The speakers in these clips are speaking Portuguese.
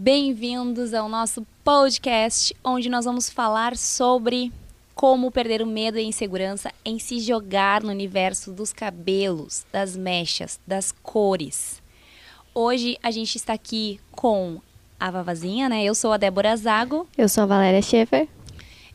Bem-vindos ao nosso podcast, onde nós vamos falar sobre como perder o medo e a insegurança em se jogar no universo dos cabelos, das mechas, das cores. Hoje a gente está aqui com a Vavazinha, né? Eu sou a Débora Zago. Eu sou a Valéria Schaefer.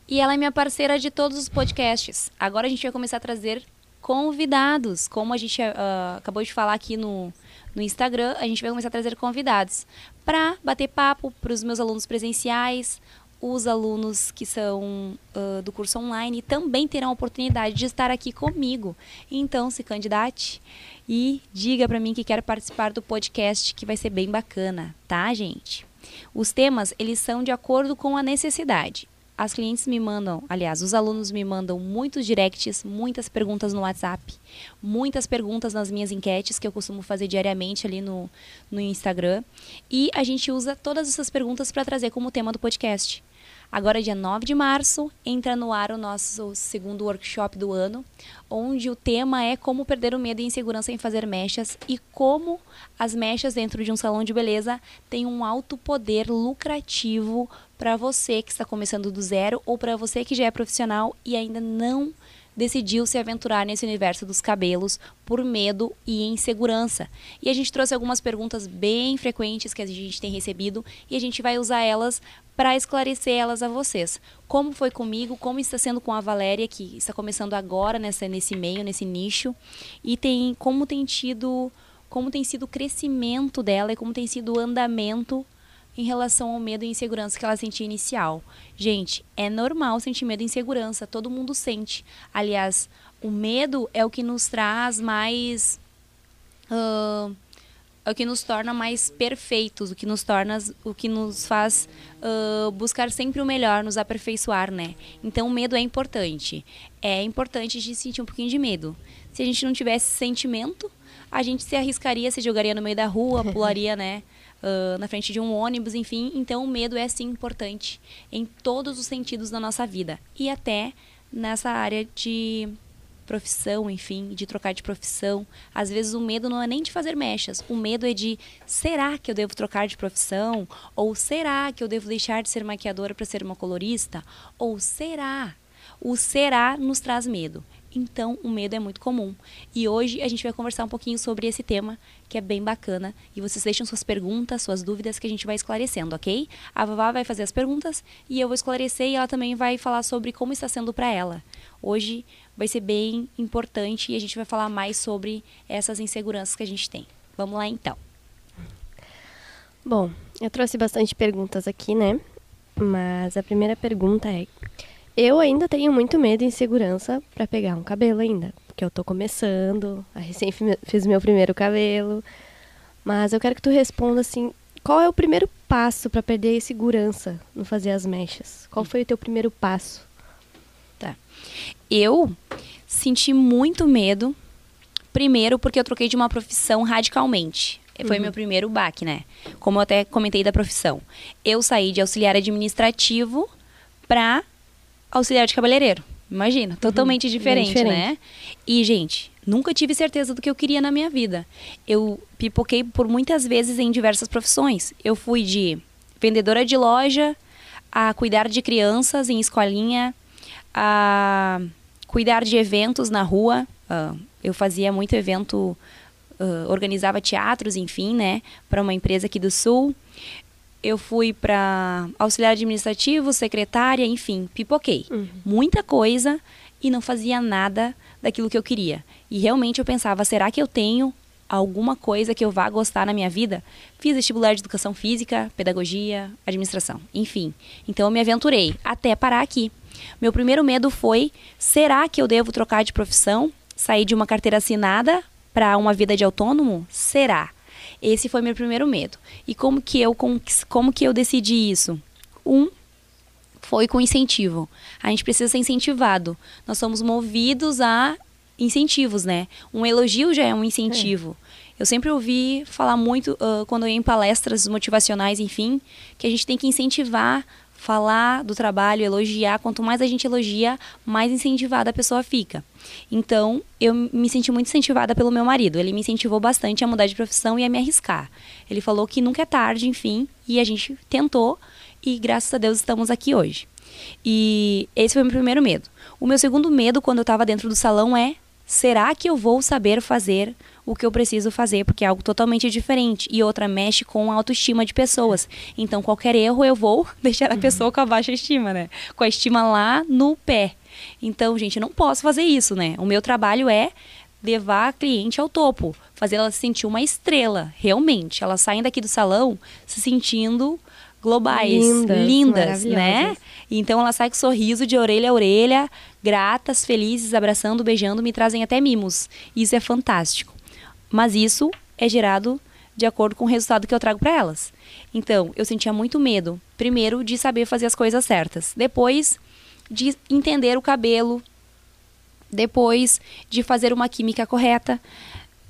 E ela é minha parceira de todos os podcasts. Agora a gente vai começar a trazer convidados. Como a gente uh, acabou de falar aqui no, no Instagram, a gente vai começar a trazer convidados para bater papo para os meus alunos presenciais. Os alunos que são uh, do curso online também terão a oportunidade de estar aqui comigo. Então, se candidate e diga para mim que quer participar do podcast, que vai ser bem bacana, tá, gente? Os temas, eles são de acordo com a necessidade as clientes me mandam, aliás, os alunos me mandam muitos directs, muitas perguntas no WhatsApp, muitas perguntas nas minhas enquetes que eu costumo fazer diariamente ali no, no Instagram. E a gente usa todas essas perguntas para trazer como tema do podcast. Agora, dia 9 de março, entra no ar o nosso segundo workshop do ano, onde o tema é como perder o medo e insegurança em fazer mechas e como as mechas dentro de um salão de beleza têm um alto poder lucrativo para você que está começando do zero ou para você que já é profissional e ainda não decidiu se aventurar nesse universo dos cabelos por medo e insegurança. E a gente trouxe algumas perguntas bem frequentes que a gente tem recebido e a gente vai usar elas para esclarecer elas a vocês. Como foi comigo, como está sendo com a Valéria, que está começando agora nessa, nesse meio, nesse nicho, e tem como tem tido, como tem sido o crescimento dela e como tem sido o andamento em relação ao medo e insegurança que ela sentia inicial. Gente, é normal sentir medo e insegurança, todo mundo sente. Aliás, o medo é o que nos traz mais. Uh, é o que nos torna mais perfeitos, o que nos torna, o que nos faz uh, buscar sempre o melhor, nos aperfeiçoar, né? Então o medo é importante. É importante de sentir um pouquinho de medo. Se a gente não tivesse sentimento, a gente se arriscaria, se jogaria no meio da rua, pularia, né? Uh, na frente de um ônibus, enfim. Então o medo é sim importante em todos os sentidos da nossa vida. E até nessa área de profissão, enfim, de trocar de profissão. Às vezes o medo não é nem de fazer mechas, o medo é de será que eu devo trocar de profissão? Ou será que eu devo deixar de ser maquiadora para ser uma colorista? Ou será? O será nos traz medo. Então, o medo é muito comum. E hoje a gente vai conversar um pouquinho sobre esse tema, que é bem bacana. E vocês deixam suas perguntas, suas dúvidas, que a gente vai esclarecendo, ok? A Vavá vai fazer as perguntas e eu vou esclarecer e ela também vai falar sobre como está sendo para ela. Hoje vai ser bem importante e a gente vai falar mais sobre essas inseguranças que a gente tem. Vamos lá então. Bom, eu trouxe bastante perguntas aqui, né? Mas a primeira pergunta é: eu ainda tenho muito medo e insegurança para pegar um cabelo ainda, porque eu tô começando, recém fiz meu primeiro cabelo. Mas eu quero que tu responda assim, qual é o primeiro passo para perder a insegurança no fazer as mechas? Qual foi o teu primeiro passo? Eu senti muito medo, primeiro porque eu troquei de uma profissão radicalmente. Foi uhum. meu primeiro baque, né? Como eu até comentei da profissão. Eu saí de auxiliar administrativo para auxiliar de cabeleireiro. Imagina, uhum. totalmente diferente, diferente, né? E, gente, nunca tive certeza do que eu queria na minha vida. Eu pipoquei por muitas vezes em diversas profissões. Eu fui de vendedora de loja a cuidar de crianças em escolinha, a cuidar de eventos na rua. Uh, eu fazia muito evento, uh, organizava teatros, enfim, né, para uma empresa aqui do Sul. Eu fui para auxiliar administrativo, secretária, enfim, pipoquei. Uhum. Muita coisa e não fazia nada daquilo que eu queria. E realmente eu pensava, será que eu tenho alguma coisa que eu vá gostar na minha vida? Fiz vestibular de educação física, pedagogia, administração, enfim. Então eu me aventurei até parar aqui. Meu primeiro medo foi: será que eu devo trocar de profissão? Sair de uma carteira assinada para uma vida de autônomo? Será? Esse foi meu primeiro medo. E como que eu como que eu decidi isso? Um foi com incentivo. A gente precisa ser incentivado. Nós somos movidos a incentivos, né? Um elogio já é um incentivo. É. Eu sempre ouvi falar muito uh, quando eu ia em palestras motivacionais, enfim, que a gente tem que incentivar falar do trabalho, elogiar. Quanto mais a gente elogia, mais incentivada a pessoa fica. Então, eu me senti muito incentivada pelo meu marido. Ele me incentivou bastante a mudar de profissão e a me arriscar. Ele falou que nunca é tarde, enfim, e a gente tentou e graças a Deus estamos aqui hoje. E esse foi o meu primeiro medo. O meu segundo medo quando eu estava dentro do salão é: será que eu vou saber fazer o que eu preciso fazer? Porque é algo totalmente diferente. E outra mexe com a autoestima de pessoas. Então, qualquer erro eu vou deixar a pessoa com a baixa estima, né? Com a estima lá no pé. Então, gente, eu não posso fazer isso, né? O meu trabalho é levar a cliente ao topo, fazer ela se sentir uma estrela, realmente. Elas saem daqui do salão se sentindo globais, lindas, lindas né? Então ela sai com sorriso de orelha a orelha, gratas, felizes, abraçando, beijando, me trazem até mimos. Isso é fantástico. Mas isso é gerado de acordo com o resultado que eu trago para elas. Então, eu sentia muito medo, primeiro de saber fazer as coisas certas, depois de entender o cabelo, depois de fazer uma química correta,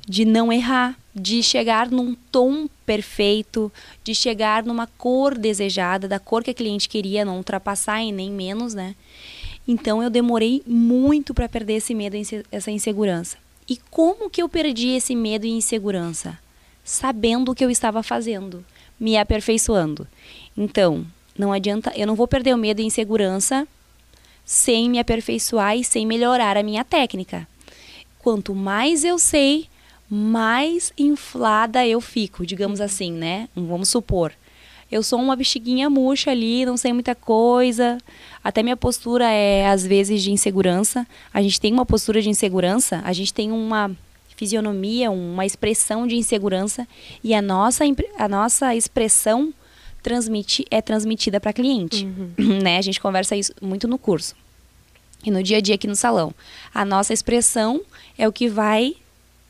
de não errar, de chegar num tom perfeito, de chegar numa cor desejada, da cor que a cliente queria, não ultrapassar e nem menos, né? Então eu demorei muito para perder esse medo, essa insegurança. E como que eu perdi esse medo e insegurança? Sabendo o que eu estava fazendo, me aperfeiçoando. Então, não adianta, eu não vou perder o medo e insegurança sem me aperfeiçoar e sem melhorar a minha técnica. Quanto mais eu sei, mais inflada eu fico, digamos assim, né? Vamos supor. Eu sou uma bexiguinha murcha ali, não sei muita coisa. Até minha postura é, às vezes, de insegurança. A gente tem uma postura de insegurança, a gente tem uma fisionomia, uma expressão de insegurança. E a nossa, a nossa expressão transmite, é transmitida para cliente. Uhum. Né? A gente conversa isso muito no curso. E no dia a dia aqui no salão. A nossa expressão é o que vai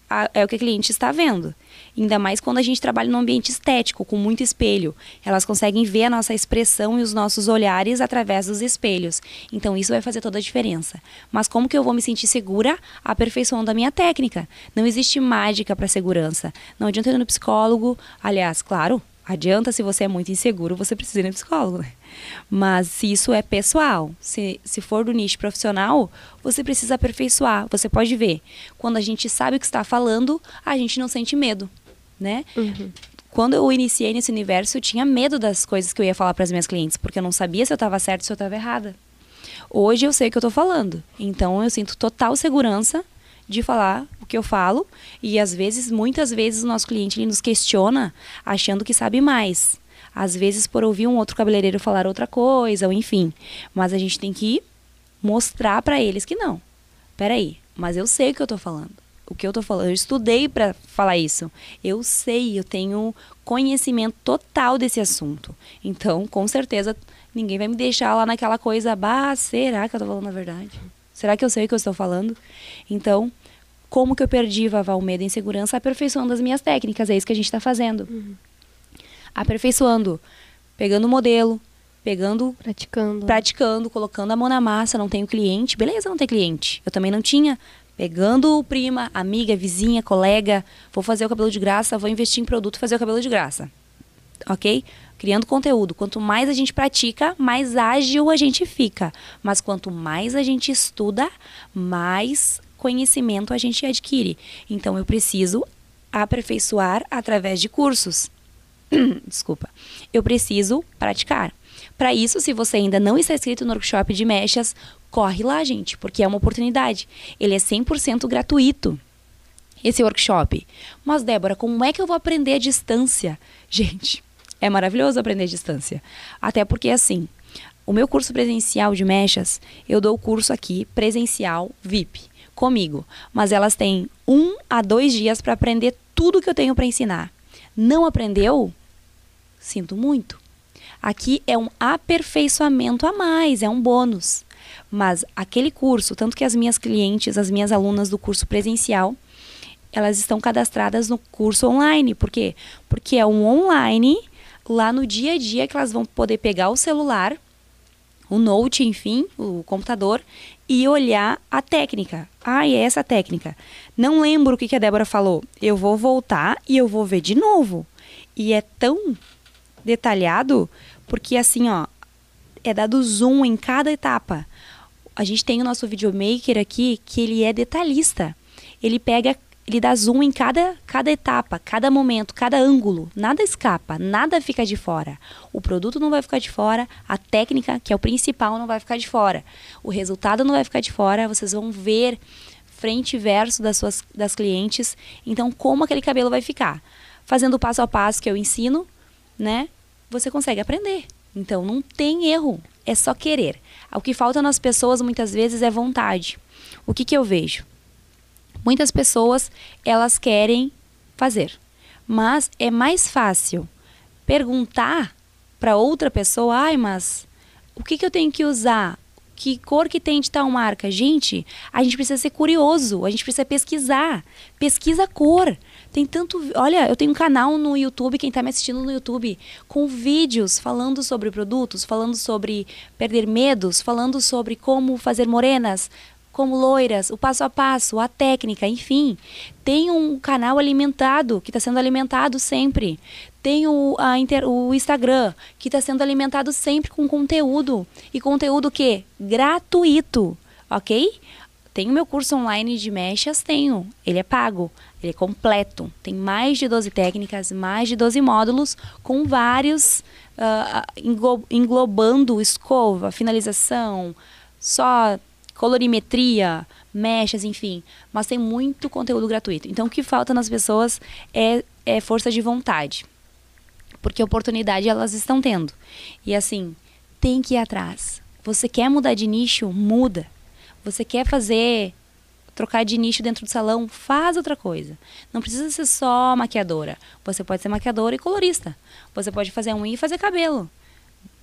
a, é o que a cliente está vendo. Ainda mais quando a gente trabalha num ambiente estético, com muito espelho. Elas conseguem ver a nossa expressão e os nossos olhares através dos espelhos. Então isso vai fazer toda a diferença. Mas como que eu vou me sentir segura? Aperfeiçoando a minha técnica. Não existe mágica para segurança. Não adianta ir no psicólogo. Aliás, claro, Adianta se você é muito inseguro, você precisa ir no psicólogo. Né? Mas se isso é pessoal, se, se for do nicho profissional, você precisa aperfeiçoar. Você pode ver, quando a gente sabe o que está falando, a gente não sente medo, né? Uhum. Quando eu iniciei nesse universo, eu tinha medo das coisas que eu ia falar para as minhas clientes, porque eu não sabia se eu estava certa ou se eu estava errada. Hoje eu sei o que eu estou falando, então eu sinto total segurança de falar o que eu falo e às vezes, muitas vezes o nosso cliente ele nos questiona achando que sabe mais. Às vezes por ouvir um outro cabeleireiro falar outra coisa, ou enfim. Mas a gente tem que mostrar para eles que não. Peraí, mas eu sei o que eu tô falando. O que eu tô falando, eu estudei para falar isso. Eu sei, eu tenho conhecimento total desse assunto. Então, com certeza, ninguém vai me deixar lá naquela coisa, bah, será que eu tô falando a verdade? Será que eu sei o que eu estou falando? Então, como que eu perdi, Vavá, o medo e insegurança? Aperfeiçoando as minhas técnicas, é isso que a gente está fazendo. Uhum. Aperfeiçoando, pegando o modelo, pegando... Praticando. Praticando, colocando a mão na massa, não tenho cliente. Beleza, não tem cliente. Eu também não tinha. Pegando prima, amiga, vizinha, colega, vou fazer o cabelo de graça, vou investir em produto fazer o cabelo de graça. Ok? criando conteúdo. Quanto mais a gente pratica, mais ágil a gente fica. Mas quanto mais a gente estuda, mais conhecimento a gente adquire. Então eu preciso aperfeiçoar através de cursos. Desculpa. Eu preciso praticar. Para isso, se você ainda não está inscrito no workshop de mechas, corre lá, gente, porque é uma oportunidade. Ele é 100% gratuito. Esse workshop. Mas Débora, como é que eu vou aprender à distância? Gente, é maravilhoso aprender à distância. Até porque, assim, o meu curso presencial de mechas, eu dou o curso aqui presencial VIP comigo, mas elas têm um a dois dias para aprender tudo que eu tenho para ensinar. Não aprendeu? Sinto muito. Aqui é um aperfeiçoamento a mais, é um bônus. Mas aquele curso, tanto que as minhas clientes, as minhas alunas do curso presencial, elas estão cadastradas no curso online. Por quê? Porque é um online lá no dia a dia que elas vão poder pegar o celular, o note, enfim, o computador e olhar a técnica. Ah, é essa técnica. Não lembro o que, que a Débora falou. Eu vou voltar e eu vou ver de novo. E é tão detalhado porque assim, ó, é dado zoom em cada etapa. A gente tem o nosso videomaker aqui que ele é detalhista. Ele pega ele dá zoom em cada, cada etapa, cada momento, cada ângulo. Nada escapa, nada fica de fora. O produto não vai ficar de fora, a técnica, que é o principal, não vai ficar de fora. O resultado não vai ficar de fora, vocês vão ver frente e verso das suas das clientes, então como aquele cabelo vai ficar. Fazendo o passo a passo que eu ensino, né? Você consegue aprender. Então não tem erro, é só querer. O que falta nas pessoas muitas vezes é vontade. O que que eu vejo? Muitas pessoas, elas querem fazer, mas é mais fácil perguntar para outra pessoa, ai, mas o que, que eu tenho que usar? Que cor que tem de tal marca? Gente, a gente precisa ser curioso, a gente precisa pesquisar. Pesquisa a cor. Tem tanto. Olha, eu tenho um canal no YouTube, quem está me assistindo no YouTube, com vídeos falando sobre produtos, falando sobre perder medos, falando sobre como fazer morenas, como loiras, o passo a passo, a técnica, enfim. Tem um canal alimentado, que está sendo alimentado sempre. Tem o, a inter, o Instagram, que está sendo alimentado sempre com conteúdo. E conteúdo que? Gratuito, ok? Tenho meu curso online de mechas? Tenho. Ele é pago. Ele é completo. Tem mais de 12 técnicas, mais de 12 módulos, com vários uh, englobando escova, finalização, só colorimetria, mechas, enfim. Mas tem muito conteúdo gratuito. Então, o que falta nas pessoas é, é força de vontade. Porque oportunidade elas estão tendo. E assim, tem que ir atrás. Você quer mudar de nicho? Muda. Você quer fazer trocar de nicho dentro do salão, faz outra coisa. Não precisa ser só maquiadora. Você pode ser maquiadora e colorista. Você pode fazer unha e fazer cabelo.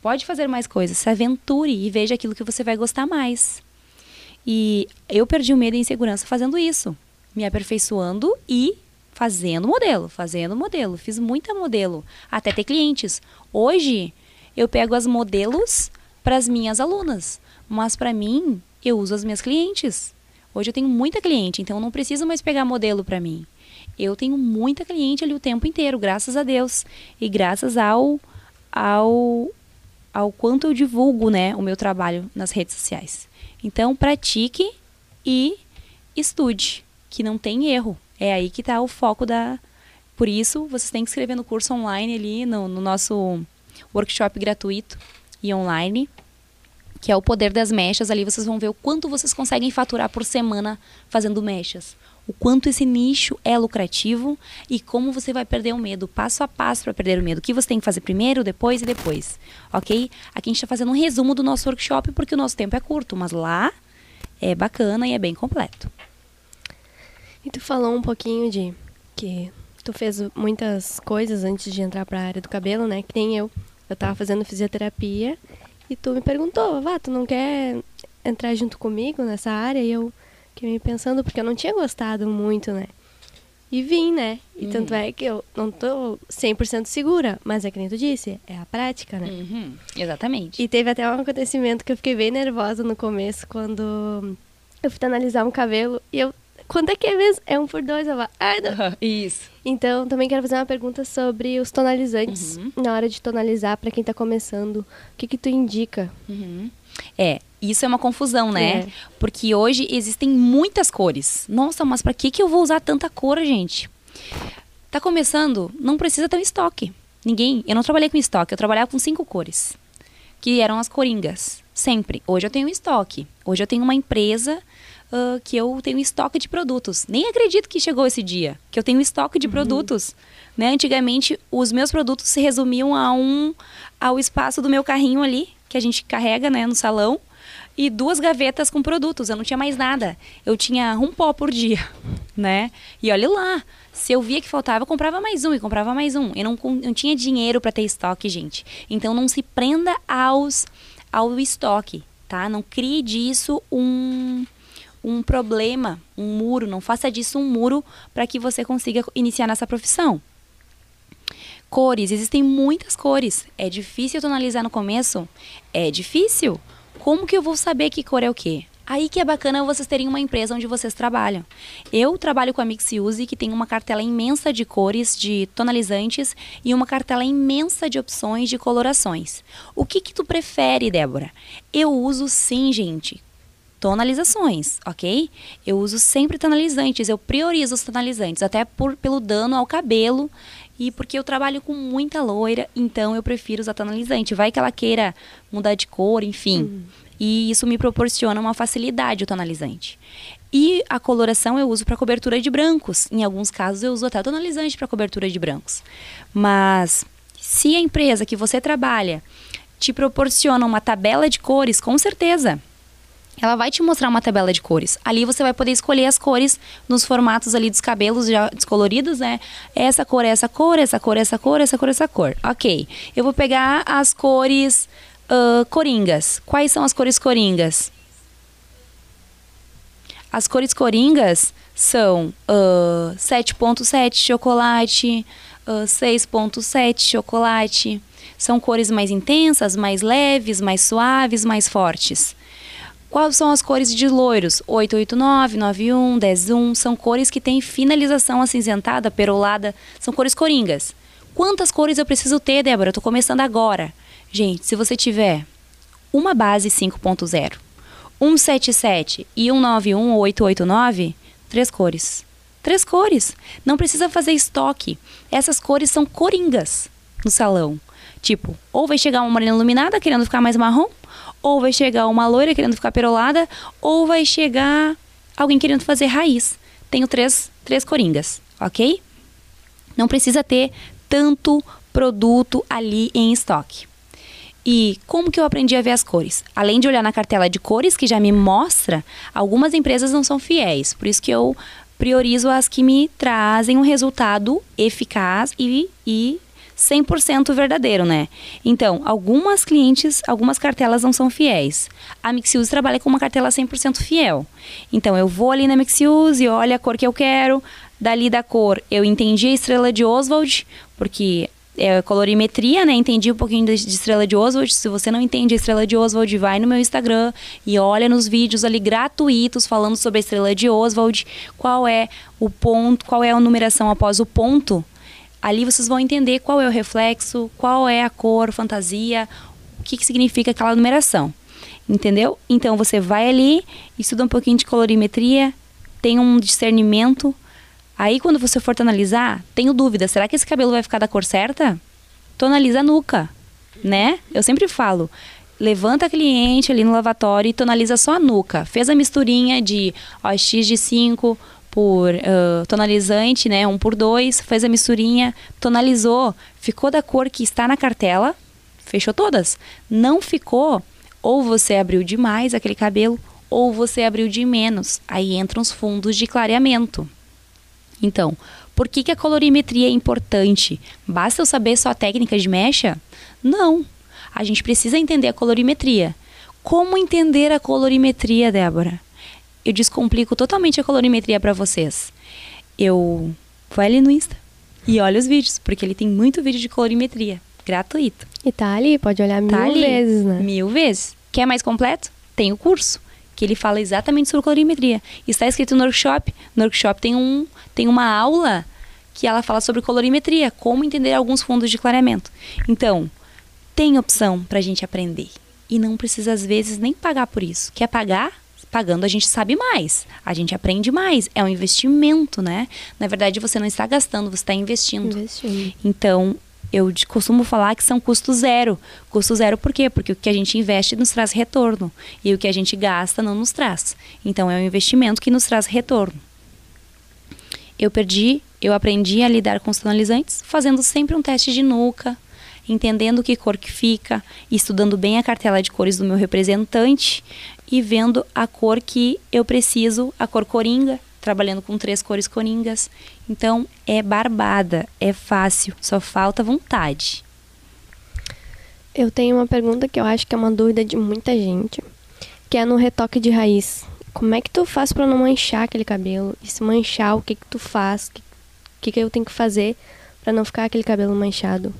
Pode fazer mais coisas. Se aventure e veja aquilo que você vai gostar mais. E eu perdi o medo e a insegurança fazendo isso, me aperfeiçoando e fazendo modelo, fazendo modelo. Fiz muita modelo, até ter clientes. Hoje eu pego as modelos para as minhas alunas, mas para mim eu uso as minhas clientes. Hoje eu tenho muita cliente, então eu não preciso mais pegar modelo para mim. Eu tenho muita cliente ali o tempo inteiro, graças a Deus e graças ao ao ao quanto eu divulgo, né, o meu trabalho nas redes sociais. Então, pratique e estude, que não tem erro. É aí que está o foco da. Por isso, vocês têm que escrever no curso online ali, no, no nosso workshop gratuito e online, que é o poder das mechas. Ali vocês vão ver o quanto vocês conseguem faturar por semana fazendo mechas. O quanto esse nicho é lucrativo e como você vai perder o medo, passo a passo para perder o medo. O que você tem que fazer primeiro, depois e depois. Ok? Aqui a gente está fazendo um resumo do nosso workshop porque o nosso tempo é curto, mas lá é bacana e é bem completo. E tu falou um pouquinho de que tu fez muitas coisas antes de entrar para a área do cabelo, né? Que nem eu. Eu estava fazendo fisioterapia e tu me perguntou, Vá, tu não quer entrar junto comigo nessa área? E eu fiquei pensando, porque eu não tinha gostado muito, né? E vim, né? E uhum. tanto é que eu não tô 100% segura, mas é que nem tu disse, é a prática, né? Uhum. Exatamente. E teve até um acontecimento que eu fiquei bem nervosa no começo, quando eu fui analisar um cabelo e eu... Quanto é que é mesmo? É um por dois, eu Ai, não. Isso. Então, também quero fazer uma pergunta sobre os tonalizantes. Uhum. Na hora de tonalizar, para quem tá começando, o que que tu indica? Uhum. É, isso é uma confusão, né? É. Porque hoje existem muitas cores. Nossa, mas para que que eu vou usar tanta cor, gente? Tá começando, não precisa ter um estoque. Ninguém, eu não trabalhei com estoque, eu trabalhava com cinco cores, que eram as coringas, sempre. Hoje eu tenho estoque. Hoje eu tenho uma empresa uh, que eu tenho estoque de produtos. Nem acredito que chegou esse dia, que eu tenho estoque de uhum. produtos. Né? Antigamente, os meus produtos se resumiam a um ao espaço do meu carrinho ali, que a gente carrega né, no salão e duas gavetas com produtos. Eu não tinha mais nada. Eu tinha um pó por dia, né? E olha lá, se eu via que faltava, eu comprava mais um e comprava mais um. Eu não, não tinha dinheiro para ter estoque, gente. Então não se prenda aos ao estoque, tá? Não crie disso um um problema, um muro. Não faça disso um muro para que você consiga iniciar nessa profissão. Cores, existem muitas cores. É difícil tonalizar no começo? É difícil. Como que eu vou saber que cor é o quê? Aí que é bacana vocês terem uma empresa onde vocês trabalham. Eu trabalho com a Mixiuse, que tem uma cartela imensa de cores, de tonalizantes e uma cartela imensa de opções de colorações. O que que tu prefere, Débora? Eu uso sim, gente, tonalizações, ok? Eu uso sempre tonalizantes, eu priorizo os tonalizantes, até por, pelo dano ao cabelo e porque eu trabalho com muita loira, então eu prefiro usar tonalizante. Vai que ela queira mudar de cor, enfim. Uhum. E isso me proporciona uma facilidade o tonalizante. E a coloração eu uso para cobertura de brancos. Em alguns casos eu uso até tonalizante para cobertura de brancos. Mas se a empresa que você trabalha te proporciona uma tabela de cores, com certeza ela vai te mostrar uma tabela de cores. Ali você vai poder escolher as cores nos formatos ali dos cabelos já descoloridos, né? Essa cor, essa cor, essa cor, essa cor, essa cor, essa cor. Ok. Eu vou pegar as cores uh, coringas. Quais são as cores coringas? As cores coringas são uh, 7.7 chocolate, uh, 6.7 chocolate. São cores mais intensas, mais leves, mais suaves, mais fortes. Quais são as cores de loiros? 889, 91, 101. São cores que têm finalização acinzentada, perolada. São cores coringas. Quantas cores eu preciso ter, Débora? Eu tô começando agora. Gente, se você tiver uma base 5.0, 177 e 191 ou 889, três cores. Três cores. Não precisa fazer estoque. Essas cores são coringas no salão. Tipo, ou vai chegar uma morena iluminada querendo ficar mais marrom, ou vai chegar uma loira querendo ficar perolada, ou vai chegar alguém querendo fazer raiz. Tenho três, três coringas, ok? Não precisa ter tanto produto ali em estoque. E como que eu aprendi a ver as cores? Além de olhar na cartela de cores, que já me mostra, algumas empresas não são fiéis. Por isso que eu priorizo as que me trazem um resultado eficaz e, e 100% verdadeiro, né? Então, algumas clientes, algumas cartelas não são fiéis. A Mixiuse trabalha com uma cartela 100% fiel. Então, eu vou ali na Mixiuse, olho a cor que eu quero, dali da cor eu entendi a estrela de Oswald, porque é colorimetria, né? Entendi um pouquinho de, estrela de Oswald. Se você não entende a estrela de Oswald, vai no meu Instagram e olha nos vídeos ali gratuitos falando sobre a estrela de Oswald, qual é o ponto, qual é a numeração após o ponto Ali vocês vão entender qual é o reflexo, qual é a cor, fantasia, o que, que significa aquela numeração. Entendeu? Então você vai ali, estuda um pouquinho de colorimetria, tem um discernimento. Aí quando você for analisar, tenho dúvida, será que esse cabelo vai ficar da cor certa? Tonaliza a nuca, né? Eu sempre falo, levanta a cliente ali no lavatório e tonaliza só a nuca. Fez a misturinha de OX de 5, por uh, tonalizante, né? Um por dois, fez a misturinha, tonalizou, ficou da cor que está na cartela, fechou todas. Não ficou, ou você abriu demais aquele cabelo, ou você abriu de menos. Aí entram os fundos de clareamento. Então, por que, que a colorimetria é importante? Basta eu saber só a técnica de mecha? Não. A gente precisa entender a colorimetria. Como entender a colorimetria, Débora? Eu descomplico totalmente a colorimetria para vocês. Eu vou ali no Insta e olho os vídeos, porque ele tem muito vídeo de colorimetria, gratuito. E tá ali, pode olhar tá mil ali, vezes, né? Mil vezes. Quer mais completo? Tem o curso, que ele fala exatamente sobre colorimetria. Está escrito no workshop. No workshop tem, um, tem uma aula que ela fala sobre colorimetria, como entender alguns fundos de clareamento. Então, tem opção para a gente aprender. E não precisa, às vezes, nem pagar por isso. Quer pagar? Pagando a gente sabe mais, a gente aprende mais. É um investimento, né? Na verdade, você não está gastando, você está investindo. investindo. Então, eu costumo falar que são custo zero. Custo zero por quê? Porque o que a gente investe nos traz retorno e o que a gente gasta não nos traz. Então, é um investimento que nos traz retorno. Eu perdi, eu aprendi a lidar com os tonalizantes fazendo sempre um teste de nuca, entendendo que cor que fica, estudando bem a cartela de cores do meu representante e vendo a cor que eu preciso, a cor coringa, trabalhando com três cores coringas. Então é barbada, é fácil, só falta vontade. Eu tenho uma pergunta que eu acho que é uma dúvida de muita gente, que é no retoque de raiz. Como é que tu faz para não manchar aquele cabelo? E se manchar, o que que tu faz? O que, que, que eu tenho que fazer para não ficar aquele cabelo manchado?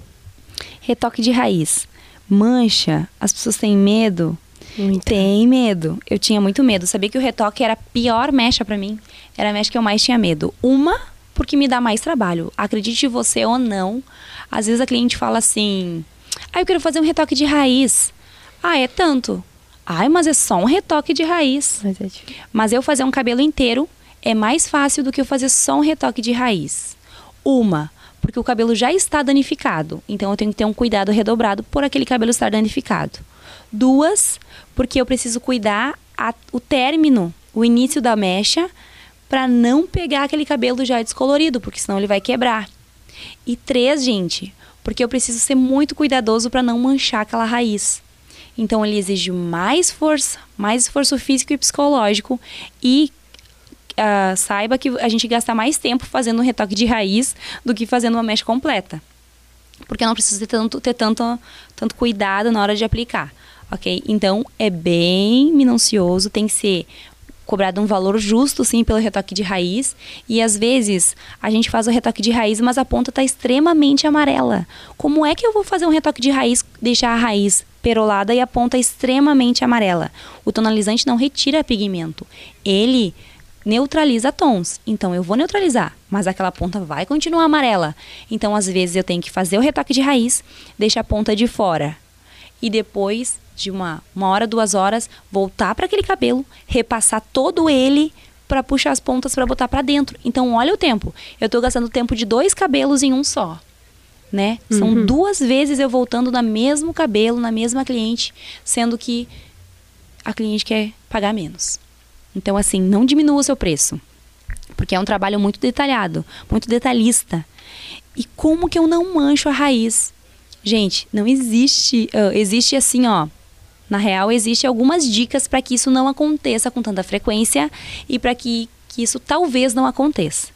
Retoque de raiz. Mancha, as pessoas têm medo. Muito. Tem medo. Eu tinha muito medo. Sabia que o retoque era a pior mecha para mim. Era a mecha que eu mais tinha medo. Uma, porque me dá mais trabalho. Acredite você ou não, às vezes a cliente fala assim: Ah, eu quero fazer um retoque de raiz. Ah, é tanto. Ai, mas é só um retoque de raiz. Mas é. Mas eu fazer um cabelo inteiro é mais fácil do que eu fazer só um retoque de raiz. Uma, porque o cabelo já está danificado. Então eu tenho que ter um cuidado redobrado por aquele cabelo estar danificado. Duas, porque eu preciso cuidar a, o término, o início da mecha, para não pegar aquele cabelo já descolorido, porque senão ele vai quebrar. E três, gente, porque eu preciso ser muito cuidadoso para não manchar aquela raiz. Então ele exige mais força, mais esforço físico e psicológico e uh, saiba que a gente gasta mais tempo fazendo um retoque de raiz do que fazendo uma mecha completa. Porque eu não preciso ter tanto, ter tanto, tanto cuidado na hora de aplicar, ok? Então, é bem minucioso, tem que ser cobrado um valor justo, sim, pelo retoque de raiz. E às vezes a gente faz o retoque de raiz, mas a ponta está extremamente amarela. Como é que eu vou fazer um retoque de raiz, deixar a raiz perolada e a ponta extremamente amarela? O tonalizante não retira pigmento. Ele neutraliza tons. Então eu vou neutralizar, mas aquela ponta vai continuar amarela. Então às vezes eu tenho que fazer o retoque de raiz, deixar a ponta de fora. E depois de uma, uma hora, duas horas, voltar para aquele cabelo, repassar todo ele para puxar as pontas para botar para dentro. Então olha o tempo. Eu estou gastando o tempo de dois cabelos em um só. Né? São Uhum. duas vezes eu voltando no mesmo cabelo, na mesma cliente, sendo que a cliente quer pagar menos. Então, assim, não diminua o seu preço. Porque é um trabalho muito detalhado, muito detalhista. E como que eu não mancho a raiz? Gente, não existe. ah, existe assim, ó. Na real, existe algumas dicas para que isso não aconteça com tanta frequência e para que, que isso talvez não aconteça.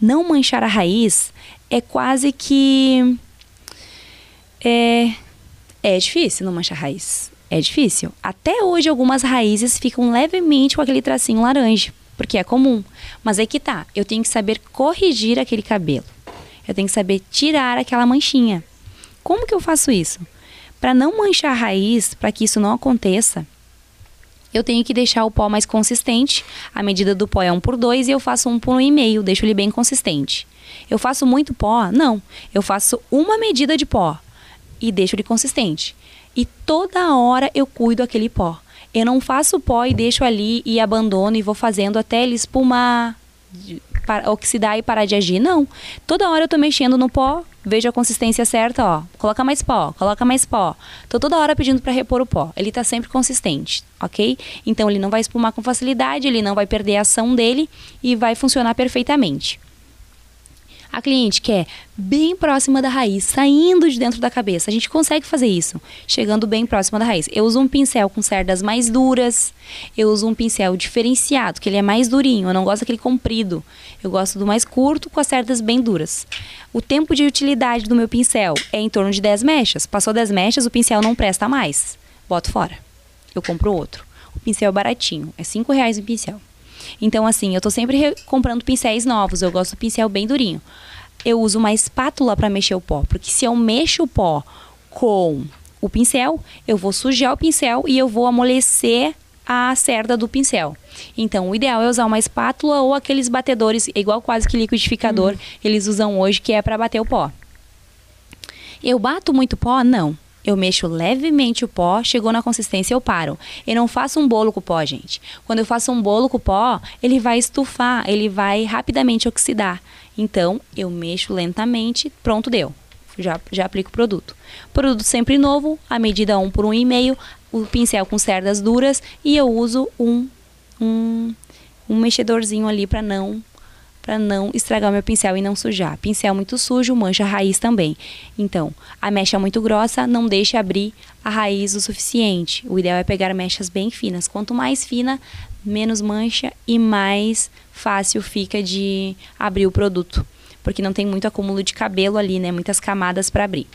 Não manchar a raiz é quase que. É, é difícil não manchar a raiz. É difícil. Até hoje, algumas raízes ficam levemente com aquele tracinho laranja, porque é comum. Mas aí que tá. Eu tenho que saber corrigir aquele cabelo. Eu tenho que saber tirar aquela manchinha. Como que eu faço isso? Para não manchar a raiz, para que isso não aconteça, eu tenho que deixar o pó mais consistente. A medida do pó é 1 por 2 e eu faço 1 por 1,5, deixo ele bem consistente. Eu faço muito pó? Não. Eu faço uma medida de pó e deixo ele consistente. E toda hora eu cuido aquele pó. Eu não faço pó e deixo ali e abandono e vou fazendo até ele espumar, oxidar e parar de agir. Não. Toda hora eu tô mexendo no pó, vejo a consistência certa, ó. Coloca mais pó, coloca mais pó. Tô toda hora pedindo para repor o pó. Ele tá sempre consistente, ok? Então ele não vai espumar com facilidade, ele não vai perder a ação dele e vai funcionar perfeitamente. A cliente quer bem próxima da raiz, saindo de dentro da cabeça. A gente consegue fazer isso, chegando bem próxima da raiz. Eu uso um pincel com cerdas mais duras. Eu uso um pincel diferenciado, que ele é mais durinho. Eu não gosto daquele comprido. Eu gosto do mais curto com as cerdas bem duras. O tempo de utilidade do meu pincel é em torno de 10 mechas. Passou 10 mechas, o pincel não presta mais. Boto fora. Eu compro outro. O pincel é baratinho, é 5 reais o pincel. Então, assim, eu tô sempre re- comprando pincéis novos. Eu gosto do pincel bem durinho. Eu uso uma espátula para mexer o pó, porque se eu mexo o pó com o pincel, eu vou sujar o pincel e eu vou amolecer a cerda do pincel. Então, o ideal é usar uma espátula ou aqueles batedores, igual quase que liquidificador, eles usam hoje, que é para bater o pó. Eu bato muito pó? Não. Eu mexo levemente o pó, chegou na consistência, eu paro. Eu não faço um bolo com pó, gente. Quando eu faço um bolo com pó, ele vai estufar, ele vai rapidamente oxidar. Então, eu mexo lentamente, pronto, deu. Já, já aplico o produto. Produto sempre novo, a medida 1 por 1,5, o pincel com cerdas duras e eu uso um, um, um mexedorzinho ali para não para não estragar o meu pincel e não sujar. Pincel muito sujo, mancha a raiz também. Então, a mecha muito grossa, não deixe abrir a raiz o suficiente. O ideal é pegar mechas bem finas. Quanto mais fina, menos mancha e mais fácil fica de abrir o produto, porque não tem muito acúmulo de cabelo ali, né? Muitas camadas para abrir.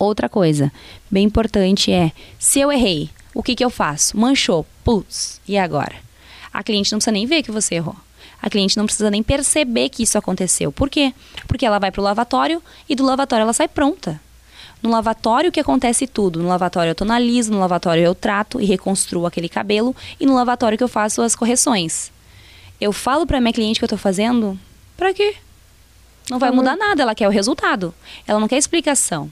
Outra coisa bem importante é, se eu errei, o que que eu faço? Manchou, putz, e agora? A cliente não precisa nem ver que você errou. A cliente não precisa nem perceber que isso aconteceu. Por quê? Porque ela vai para o lavatório e do lavatório ela sai pronta. No lavatório que acontece tudo. No lavatório eu tonalizo, no lavatório eu trato e reconstruo aquele cabelo e no lavatório que eu faço as correções. Eu falo para minha cliente que eu tô fazendo, para quê? Não vai Uhum. mudar nada, ela quer o resultado. Ela não quer explicação.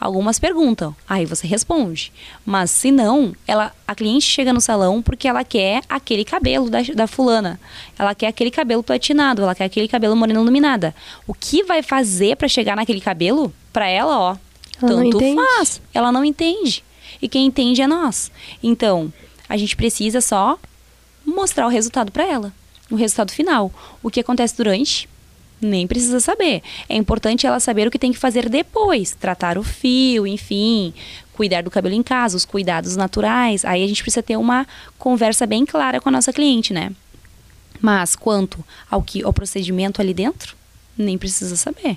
Algumas perguntam, aí você responde. Mas se não, ela, a cliente chega no salão porque ela quer aquele cabelo da, da fulana. Ela quer aquele cabelo platinado, ela quer aquele cabelo moreno iluminada. O que vai fazer para chegar naquele cabelo? Para ela, ó, Ela tanto faz. Ela não entende. E quem entende é nós. Então, a gente precisa só mostrar o resultado para ela, o resultado final. O que acontece durante? Nem precisa saber. É importante ela saber o que tem que fazer depois, tratar o fio, enfim, cuidar do cabelo em casa, os cuidados naturais. Aí a gente precisa ter uma conversa bem clara com a nossa cliente, né? Mas quanto ao que ao procedimento ali dentro, nem precisa saber.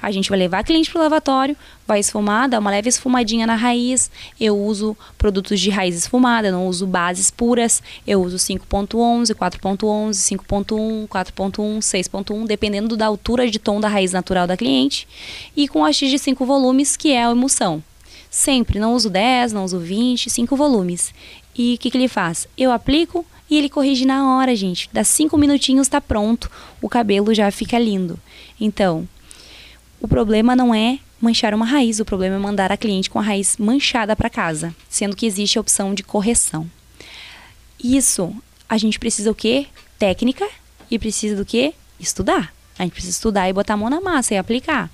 A gente vai levar a cliente para o lavatório, vai esfumar, dar uma leve esfumadinha na raiz. Eu uso produtos de raiz esfumada, não uso bases puras. Eu uso 5.11, 4.11, 5.1, 4.1, 6.1, dependendo da altura de tom da raiz natural da cliente. E com X de 5 volumes, que é a emulsão. Sempre, não uso 10, não uso 20, 5 volumes. E o que, que ele faz? Eu aplico e ele corrige na hora, gente. Dá 5 minutinhos, tá pronto. O cabelo já fica lindo. Então, o problema não é manchar uma raiz, o problema é mandar a cliente com a raiz manchada para casa, sendo que existe a opção de correção. Isso, a gente precisa o quê? Técnica e precisa do quê? Estudar. A gente precisa estudar e botar a mão na massa e aplicar.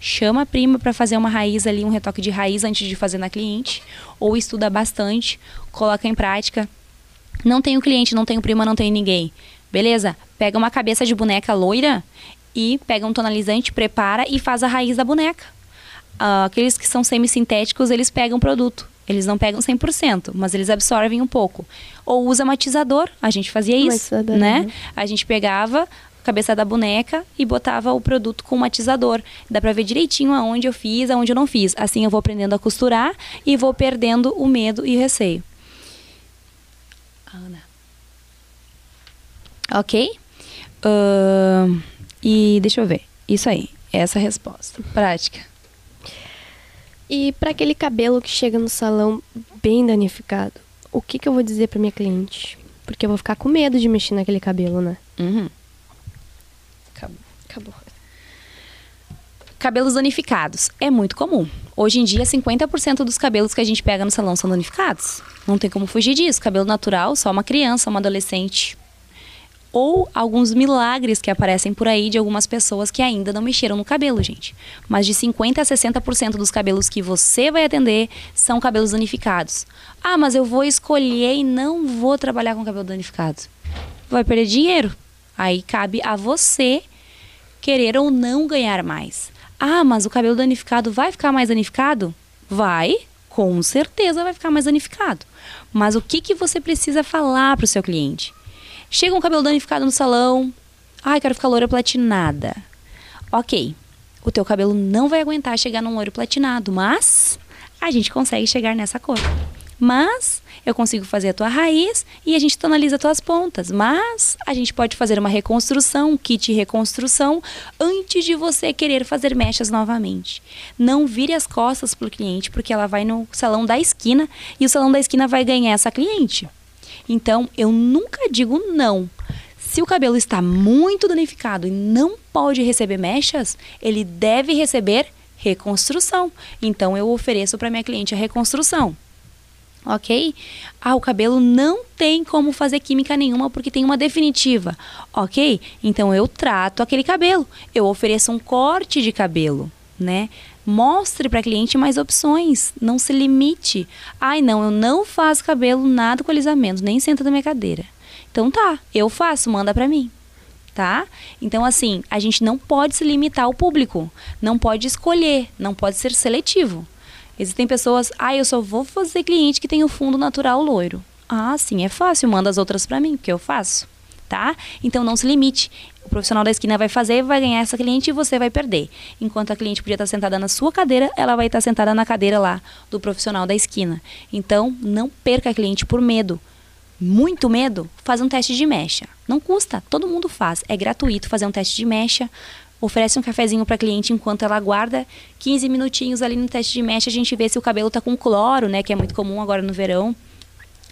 Chama a prima para fazer uma raiz ali, um retoque de raiz antes de fazer na cliente, ou estuda bastante, coloca em prática. Não tenho cliente, não tenho prima, não tenho ninguém. Beleza? Pega uma cabeça de boneca loira e pega um tonalizante, prepara e faz a raiz da boneca. Ah, aqueles que são semissintéticos, eles pegam produto. Eles não pegam 100%, mas eles absorvem um pouco. Ou usa matizador, a gente fazia isso, Matizador, né? uhum. A gente pegava a cabeça da boneca e botava o produto com matizador. Dá pra ver direitinho aonde eu fiz, aonde eu não fiz. Assim eu vou aprendendo a costurar e vou perdendo o medo e o receio. Ana. Ok? Ahn, e deixa eu ver. Isso aí. Essa é a resposta. Prática. E para aquele cabelo que chega no salão bem danificado, o que, que eu vou dizer para minha cliente? Porque eu vou ficar com medo de mexer naquele cabelo, né? Uhum. Acabou. Acabou. Cabelos danificados. É muito comum. Hoje em dia, 50% dos cabelos que a gente pega no salão são danificados. Não tem como fugir disso. Cabelo natural, só uma criança, uma adolescente. Ou alguns milagres que aparecem por aí de algumas pessoas que ainda não mexeram no cabelo, gente. Mas de 50% a 60% dos cabelos que você vai atender são cabelos danificados. Ah, mas eu vou escolher e não vou trabalhar com cabelo danificado. Vai perder dinheiro. Aí cabe a você querer ou não ganhar mais. Ah, mas o cabelo danificado vai ficar mais danificado? Vai, com certeza vai ficar mais danificado. Mas o que, que você precisa falar para o seu cliente? Chega um cabelo danificado no salão. Ai, quero ficar loira platinada. Ok, o teu cabelo não vai aguentar chegar num loiro platinado, mas a gente consegue chegar nessa cor. Mas eu consigo fazer a tua raiz e a gente tonaliza as tuas pontas. Mas a gente pode fazer uma reconstrução, um kit reconstrução, antes de você querer fazer mechas novamente. Não vire as costas pro cliente, porque ela vai no salão da esquina e o salão da esquina vai ganhar essa cliente. Então, eu nunca digo não. Se o cabelo está muito danificado e não pode receber mechas, ele deve receber reconstrução. Então, eu ofereço para minha cliente a reconstrução. Ok? Ah, o cabelo não tem como fazer química nenhuma porque tem uma definitiva. Ok? Então eu trato aquele cabelo. Eu ofereço um corte de cabelo, né? Mostre para cliente mais opções. Não se limite. Ai, não, eu não faço cabelo nada com alisamento, nem senta na minha cadeira. Então tá, eu faço, manda para mim. Tá? Então, assim, a gente não pode se limitar ao público. Não pode escolher, não pode ser seletivo. Existem pessoas, ah, eu só vou fazer cliente que tem o fundo natural loiro. Ah, sim, é fácil, manda as outras para mim, porque eu faço, tá? Então não se limite. O profissional da esquina vai fazer, vai ganhar essa cliente e você vai perder. Enquanto a cliente podia estar sentada na sua cadeira, ela vai estar sentada na cadeira lá do profissional da esquina. Então, não perca a cliente por medo. Muito medo? Faz um teste de mecha. Não custa, todo mundo faz. É gratuito fazer um teste de mecha oferece um cafezinho para cliente enquanto ela aguarda 15 minutinhos ali no teste de mecha, a gente vê se o cabelo tá com cloro, né, que é muito comum agora no verão.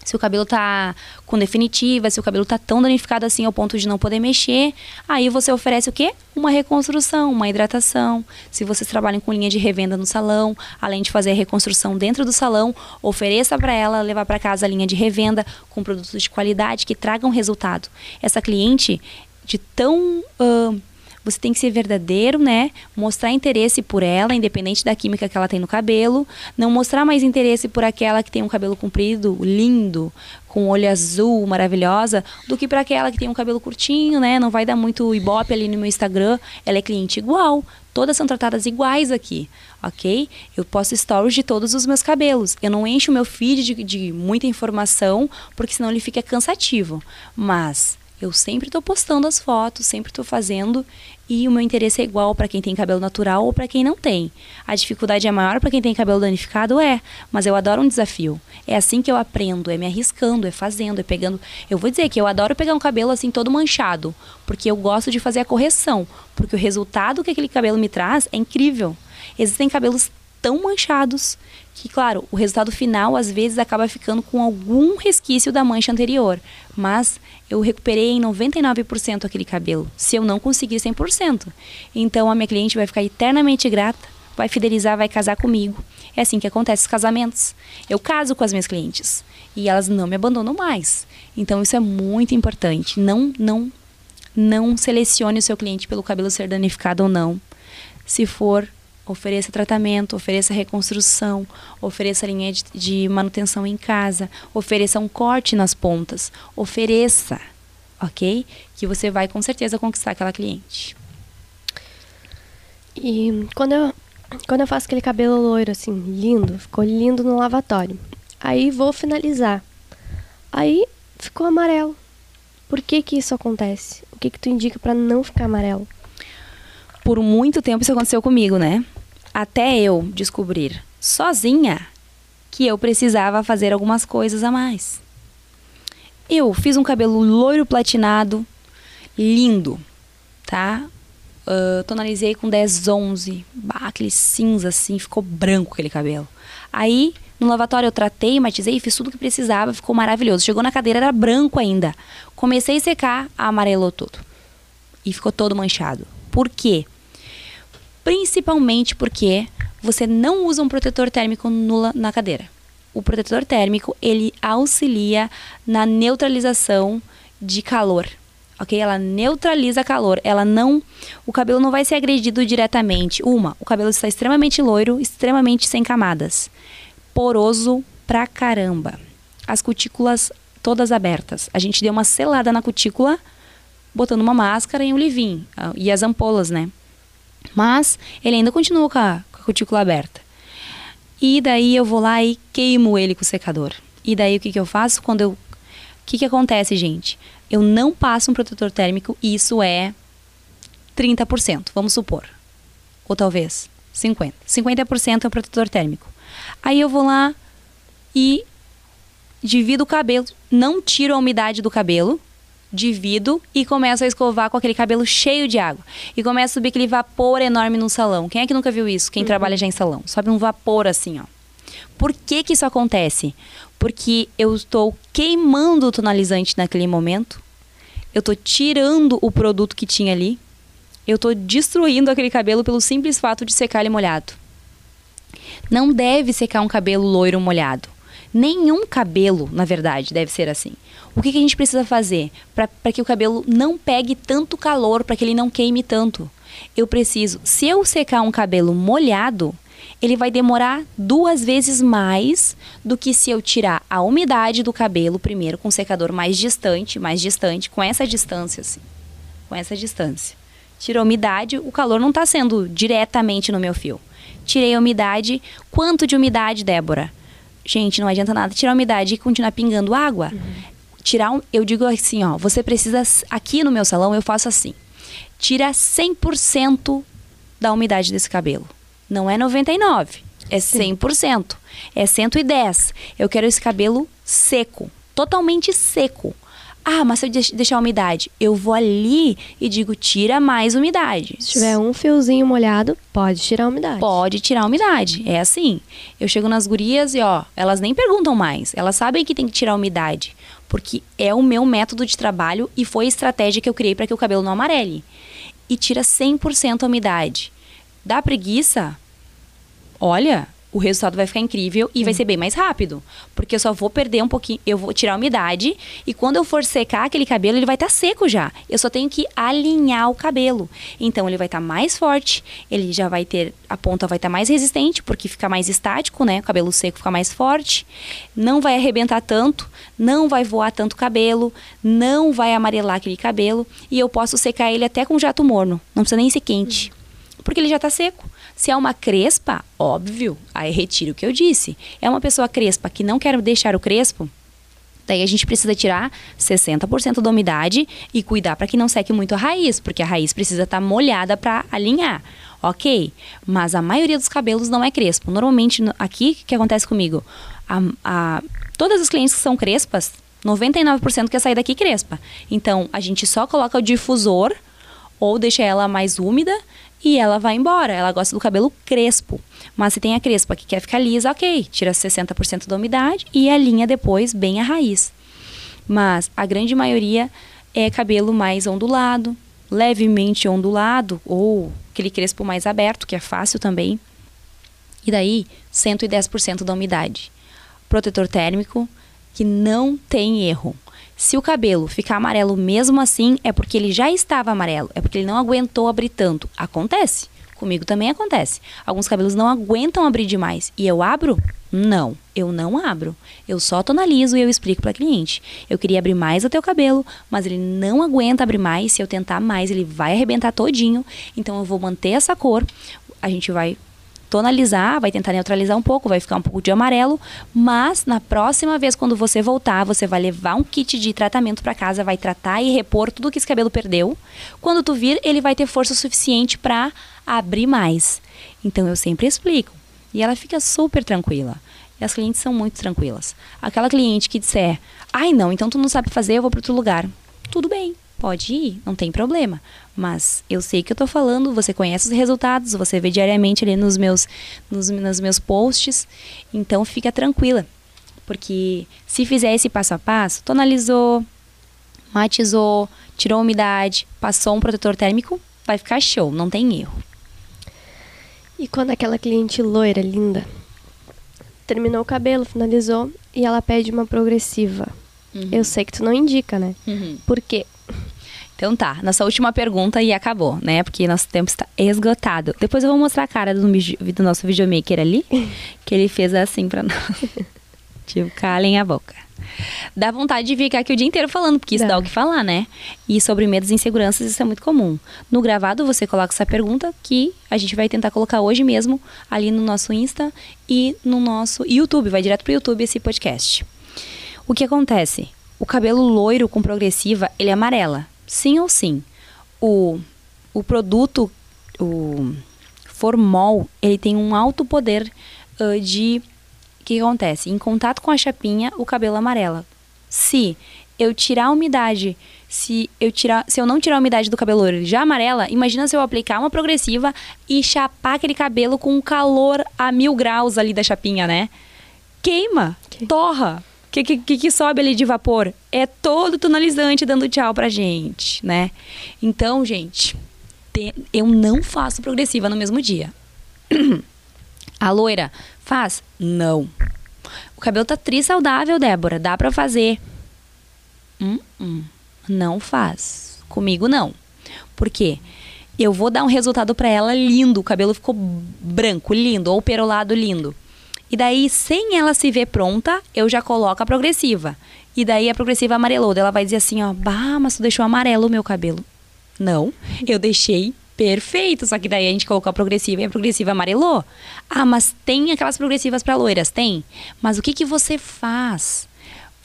se o cabelo tá com definitiva, se o cabelo tá tão danificado assim ao ponto de não poder mexer, aí você oferece o quê? Uma reconstrução, uma hidratação. Se vocês trabalham com linha de revenda no salão, além de fazer a reconstrução dentro do salão, ofereça para ela levar para casa a linha de revenda com produtos de qualidade que tragam resultado. Essa cliente de tão uh, você tem que ser verdadeiro, né? Mostrar interesse por ela, independente da química que ela tem no cabelo. Não mostrar mais interesse por aquela que tem um cabelo comprido, lindo, com olho azul, maravilhosa, do que para aquela que tem um cabelo curtinho, né? Não vai dar muito ibope ali no meu Instagram. Ela é cliente igual. Todas são tratadas iguais aqui, ok? Eu posto stories de todos os meus cabelos. Eu não encho o meu feed de, de muita informação, porque senão ele fica cansativo. Mas eu sempre estou postando as fotos, sempre estou fazendo e o meu interesse é igual para quem tem cabelo natural ou para quem não tem. A dificuldade é maior para quem tem cabelo danificado, é, mas eu adoro um desafio. É assim que eu aprendo, é me arriscando, é fazendo, é pegando. Eu vou dizer que eu adoro pegar um cabelo assim todo manchado, porque eu gosto de fazer a correção, porque o resultado que aquele cabelo me traz é incrível. Existem cabelos tão manchados que, claro, o resultado final às vezes acaba ficando com algum resquício da mancha anterior, mas eu recuperei em 99% aquele cabelo, se eu não conseguir 100%. Então a minha cliente vai ficar eternamente grata, vai fidelizar, vai casar comigo. É assim que acontece os casamentos. Eu caso com as minhas clientes e elas não me abandonam mais. Então isso é muito importante. Não, não, não selecione o seu cliente pelo cabelo ser danificado ou não. Se for ofereça tratamento, ofereça reconstrução, ofereça linha de, de, manutenção em casa, ofereça um corte nas pontas, ofereça, ok? Que você vai com certeza conquistar aquela cliente. E quando eu, quando eu faço aquele cabelo loiro assim, lindo, ficou lindo no lavatório. Aí vou finalizar. Aí ficou amarelo. Por que que isso acontece? O que que tu indica para não ficar amarelo? Por muito tempo isso aconteceu comigo, né? Até eu descobrir sozinha que eu precisava fazer algumas coisas a mais. Eu fiz um cabelo loiro platinado, lindo, tá? Uh, tonalizei com 10, 11, bah, aquele cinza assim, ficou branco aquele cabelo. Aí, no lavatório eu tratei, matizei, fiz tudo que precisava, ficou maravilhoso. Chegou na cadeira, era branco ainda. Comecei a secar, amarelou tudo. E ficou todo manchado. Por quê? Principalmente porque você não usa um protetor térmico no, na cadeira. O protetor térmico, ele auxilia na neutralização de calor. OK? Ela neutraliza calor, ela não o cabelo não vai ser agredido diretamente. Uma, o cabelo está extremamente loiro, extremamente sem camadas. Poroso pra caramba. As cutículas todas abertas. A gente deu uma selada na cutícula botando uma máscara e um livinho ah, e as ampolas, né? Mas ele ainda continua com a, com a cutícula aberta. E daí eu vou lá e queimo ele com o secador. E daí o que, que eu faço? Quando eu. O que, que acontece, gente? Eu não passo um protetor térmico e isso é 30%, vamos supor. Ou talvez 50%. 50% é o protetor térmico. Aí eu vou lá e divido o cabelo, não tiro a umidade do cabelo, divido e começo a escovar com aquele cabelo cheio de água. E começa a subir aquele vapor enorme no salão. Quem é que nunca viu isso? Quem uhum. trabalha já em salão. Sobe um vapor assim, ó. Por que que isso acontece? Porque eu estou queimando o tonalizante naquele momento. Eu estou tirando o produto que tinha ali. Eu estou destruindo aquele cabelo pelo simples fato de secar ele molhado. Não deve secar um cabelo loiro molhado. Nenhum cabelo, na verdade, deve ser assim. O que, que a gente precisa fazer para que o cabelo não pegue tanto calor, para que ele não queime tanto? Eu preciso, se eu secar um cabelo molhado, ele vai demorar duas vezes mais do que se eu tirar a umidade do cabelo primeiro com um secador mais distante, mais distante, com essa distância assim. Com essa distância. Tirou a umidade, o calor não está sendo diretamente no meu fio. Tirei a umidade. Quanto de umidade, Débora? Gente, não adianta nada tirar a umidade e continuar pingando água. Uhum. Tirar um, eu digo assim, ó, você precisa aqui no meu salão eu faço assim. Tira 100% da umidade desse cabelo. Não é 99, é 100%. É 110. Eu quero esse cabelo seco, totalmente seco. Ah, mas se eu deixar a umidade, eu vou ali e digo, tira mais umidade. Se tiver um fiozinho molhado, pode tirar a umidade. Pode tirar a umidade. É assim. Eu chego nas gurias e, ó, elas nem perguntam mais. Elas sabem que tem que tirar a umidade. Porque é o meu método de trabalho e foi a estratégia que eu criei para que o cabelo não amarele. E tira 100% a umidade. Dá preguiça? Olha, o resultado vai ficar incrível e vai ser bem mais rápido. Porque eu só vou perder um pouquinho, eu vou tirar a umidade e quando eu for secar aquele cabelo, ele vai estar tá seco já. Eu só tenho que alinhar o cabelo. Então ele vai estar tá mais forte, ele já vai ter, a ponta vai estar tá mais resistente, porque fica mais estático, né? O cabelo seco fica mais forte, não vai arrebentar tanto, não vai voar tanto cabelo, não vai amarelar aquele cabelo e eu posso secar ele até com jato morno, não precisa nem ser quente. Porque ele já está seco. Se é uma crespa, óbvio, aí retiro o que eu disse. É uma pessoa crespa que não quer deixar o crespo, Daí a gente precisa tirar 60% da umidade e cuidar para que não seque muito a raiz, porque a raiz precisa estar tá molhada para alinhar. Ok, mas a maioria dos cabelos não é crespo. Normalmente, aqui, o que acontece comigo? A, a, todas as clientes que são crespas, 99% quer sair daqui crespa. Então, a gente só coloca o difusor ou deixa ela mais úmida e ela vai embora. Ela gosta do cabelo crespo. Mas se tem a crespa que quer ficar lisa, ok, tira 60% da umidade e alinha depois bem a raiz. Mas a grande maioria é cabelo mais ondulado, levemente ondulado ou aquele crespo mais aberto, que é fácil também. E daí, 110% da umidade. Protetor térmico que não tem erro. Se o cabelo ficar amarelo mesmo assim, é porque ele já estava amarelo, é porque ele não aguentou abrir tanto. Acontece. Comigo também acontece. Alguns cabelos não aguentam abrir demais. E eu abro? Não, eu não abro. Eu só tonalizo e eu explico para cliente. Eu queria abrir mais o teu cabelo, mas ele não aguenta abrir mais. Se eu tentar mais, ele vai arrebentar todinho. Então eu vou manter essa cor. A gente vai tonalizar, vai tentar neutralizar um pouco, vai ficar um pouco de amarelo, mas na próxima vez quando você voltar, você vai levar um kit de tratamento para casa, vai tratar e repor tudo que esse cabelo perdeu. Quando tu vir, ele vai ter força suficiente para abrir mais. Então eu sempre explico. E ela fica super tranquila. E as clientes são muito tranquilas. Aquela cliente que disser: "Ai, não, então tu não sabe fazer, eu vou para outro lugar". Tudo bem pode ir, não tem problema. Mas eu sei que eu tô falando, você conhece os resultados, você vê diariamente ali nos meus, nos, nos meus posts, então fica tranquila. Porque se fizer esse passo a passo, tonalizou, matizou, tirou a umidade, passou um protetor térmico, vai ficar show, não tem erro. E quando aquela cliente loira, linda, terminou o cabelo, finalizou e ela pede uma progressiva. Uhum. Eu sei que tu não indica, né? Uhum. Por quê? Então tá, nossa última pergunta e acabou, né? Porque nosso tempo está esgotado. Depois eu vou mostrar a cara do, do nosso videomaker ali, que ele fez assim pra nós. tipo, calem a boca. Dá vontade de ficar aqui o dia inteiro falando, porque isso dá. dá o que falar, né? E sobre medos e inseguranças, isso é muito comum. No gravado, você coloca essa pergunta que a gente vai tentar colocar hoje mesmo ali no nosso Insta e no nosso YouTube. Vai direto pro YouTube esse podcast. O que acontece? O cabelo loiro com progressiva, ele amarela sim ou sim, o, o produto, o formol, ele tem um alto poder uh, de... O que acontece? Em contato com a chapinha, o cabelo amarela. Se eu tirar a umidade, se eu tirar, se eu não tirar a umidade do cabelo ele já amarela, imagina se eu aplicar uma progressiva e chapar aquele cabelo com calor a mil graus ali da chapinha, né? Queima, okay. torra que, que, que sobe ali de vapor? É todo tonalizante dando tchau pra gente, né? Então, gente, te, eu não faço progressiva no mesmo dia. A loira faz? Não. O cabelo tá tri saudável, Débora. Dá pra fazer. Hum, hum. Não faz. Comigo não. Por quê? Eu vou dar um resultado para ela lindo. O cabelo ficou branco, lindo. Ou perolado, lindo. E daí, sem ela se ver pronta, eu já coloco a progressiva. E daí a progressiva amarelou. Daí ela vai dizer assim, ó, bah, mas tu deixou amarelo o meu cabelo. Não, eu deixei perfeito. Só que daí a gente colocou a progressiva e a progressiva amarelou. Ah, mas tem aquelas progressivas para loiras? Tem. Mas o que, que você faz?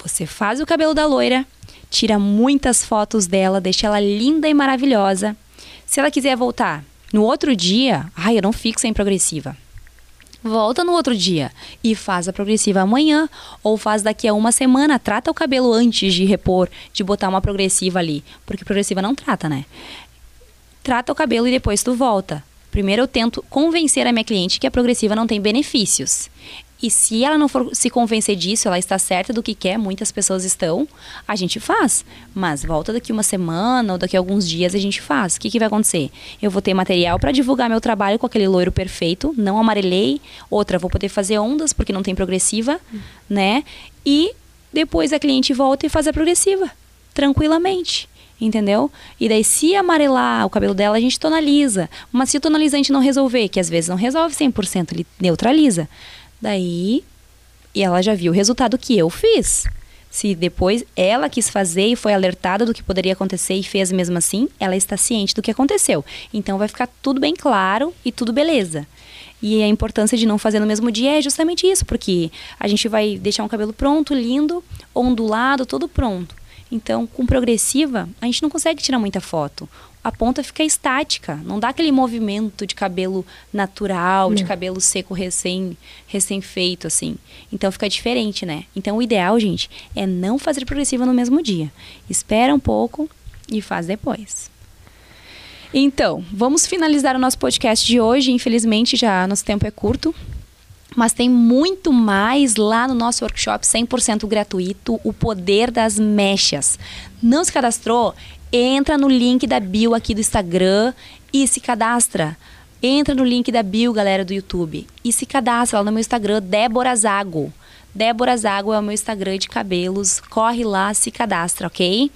Você faz o cabelo da loira, tira muitas fotos dela, deixa ela linda e maravilhosa. Se ela quiser voltar no outro dia, ai, eu não fico sem progressiva. Volta no outro dia e faz a progressiva amanhã ou faz daqui a uma semana, trata o cabelo antes de repor, de botar uma progressiva ali, porque progressiva não trata, né? Trata o cabelo e depois tu volta. Primeiro eu tento convencer a minha cliente que a progressiva não tem benefícios. E se ela não for se convencer disso, ela está certa do que quer, muitas pessoas estão, a gente faz. Mas volta daqui uma semana ou daqui alguns dias a gente faz. O que, que vai acontecer? Eu vou ter material para divulgar meu trabalho com aquele loiro perfeito, não amarelei. Outra, vou poder fazer ondas porque não tem progressiva, hum. né? E depois a cliente volta e faz a progressiva, tranquilamente entendeu? E daí, se amarelar o cabelo dela, a gente tonaliza. Mas se o tonalizante não resolver, que às vezes não resolve 100%, ele neutraliza. Daí, e ela já viu o resultado que eu fiz. Se depois ela quis fazer e foi alertada do que poderia acontecer e fez mesmo assim, ela está ciente do que aconteceu. Então vai ficar tudo bem claro e tudo beleza. E a importância de não fazer no mesmo dia é justamente isso, porque a gente vai deixar um cabelo pronto, lindo, ondulado, todo pronto. Então, com progressiva, a gente não consegue tirar muita foto a ponta fica estática, não dá aquele movimento de cabelo natural, de cabelo seco recém recém feito assim. Então fica diferente, né? Então o ideal, gente, é não fazer progressiva no mesmo dia. Espera um pouco e faz depois. Então, vamos finalizar o nosso podcast de hoje. Infelizmente, já nosso tempo é curto. Mas tem muito mais lá no nosso workshop 100% gratuito, o poder das mechas. Não se cadastrou? Entra no link da bio aqui do Instagram e se cadastra. Entra no link da bio, galera do YouTube, e se cadastra lá no meu Instagram, Débora Zago. Débora Zago é o meu Instagram de cabelos. Corre lá, se cadastra, ok?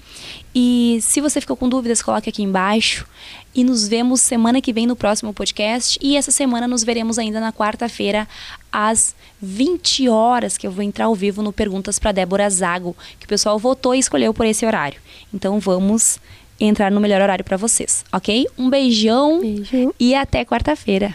E se você ficou com dúvidas, coloque aqui embaixo. E nos vemos semana que vem no próximo podcast. E essa semana nos veremos ainda na quarta-feira, às 20 horas, que eu vou entrar ao vivo no Perguntas para Débora Zago, que o pessoal votou e escolheu por esse horário. Então vamos entrar no melhor horário para vocês, ok? Um beijão Beijo. e até quarta-feira.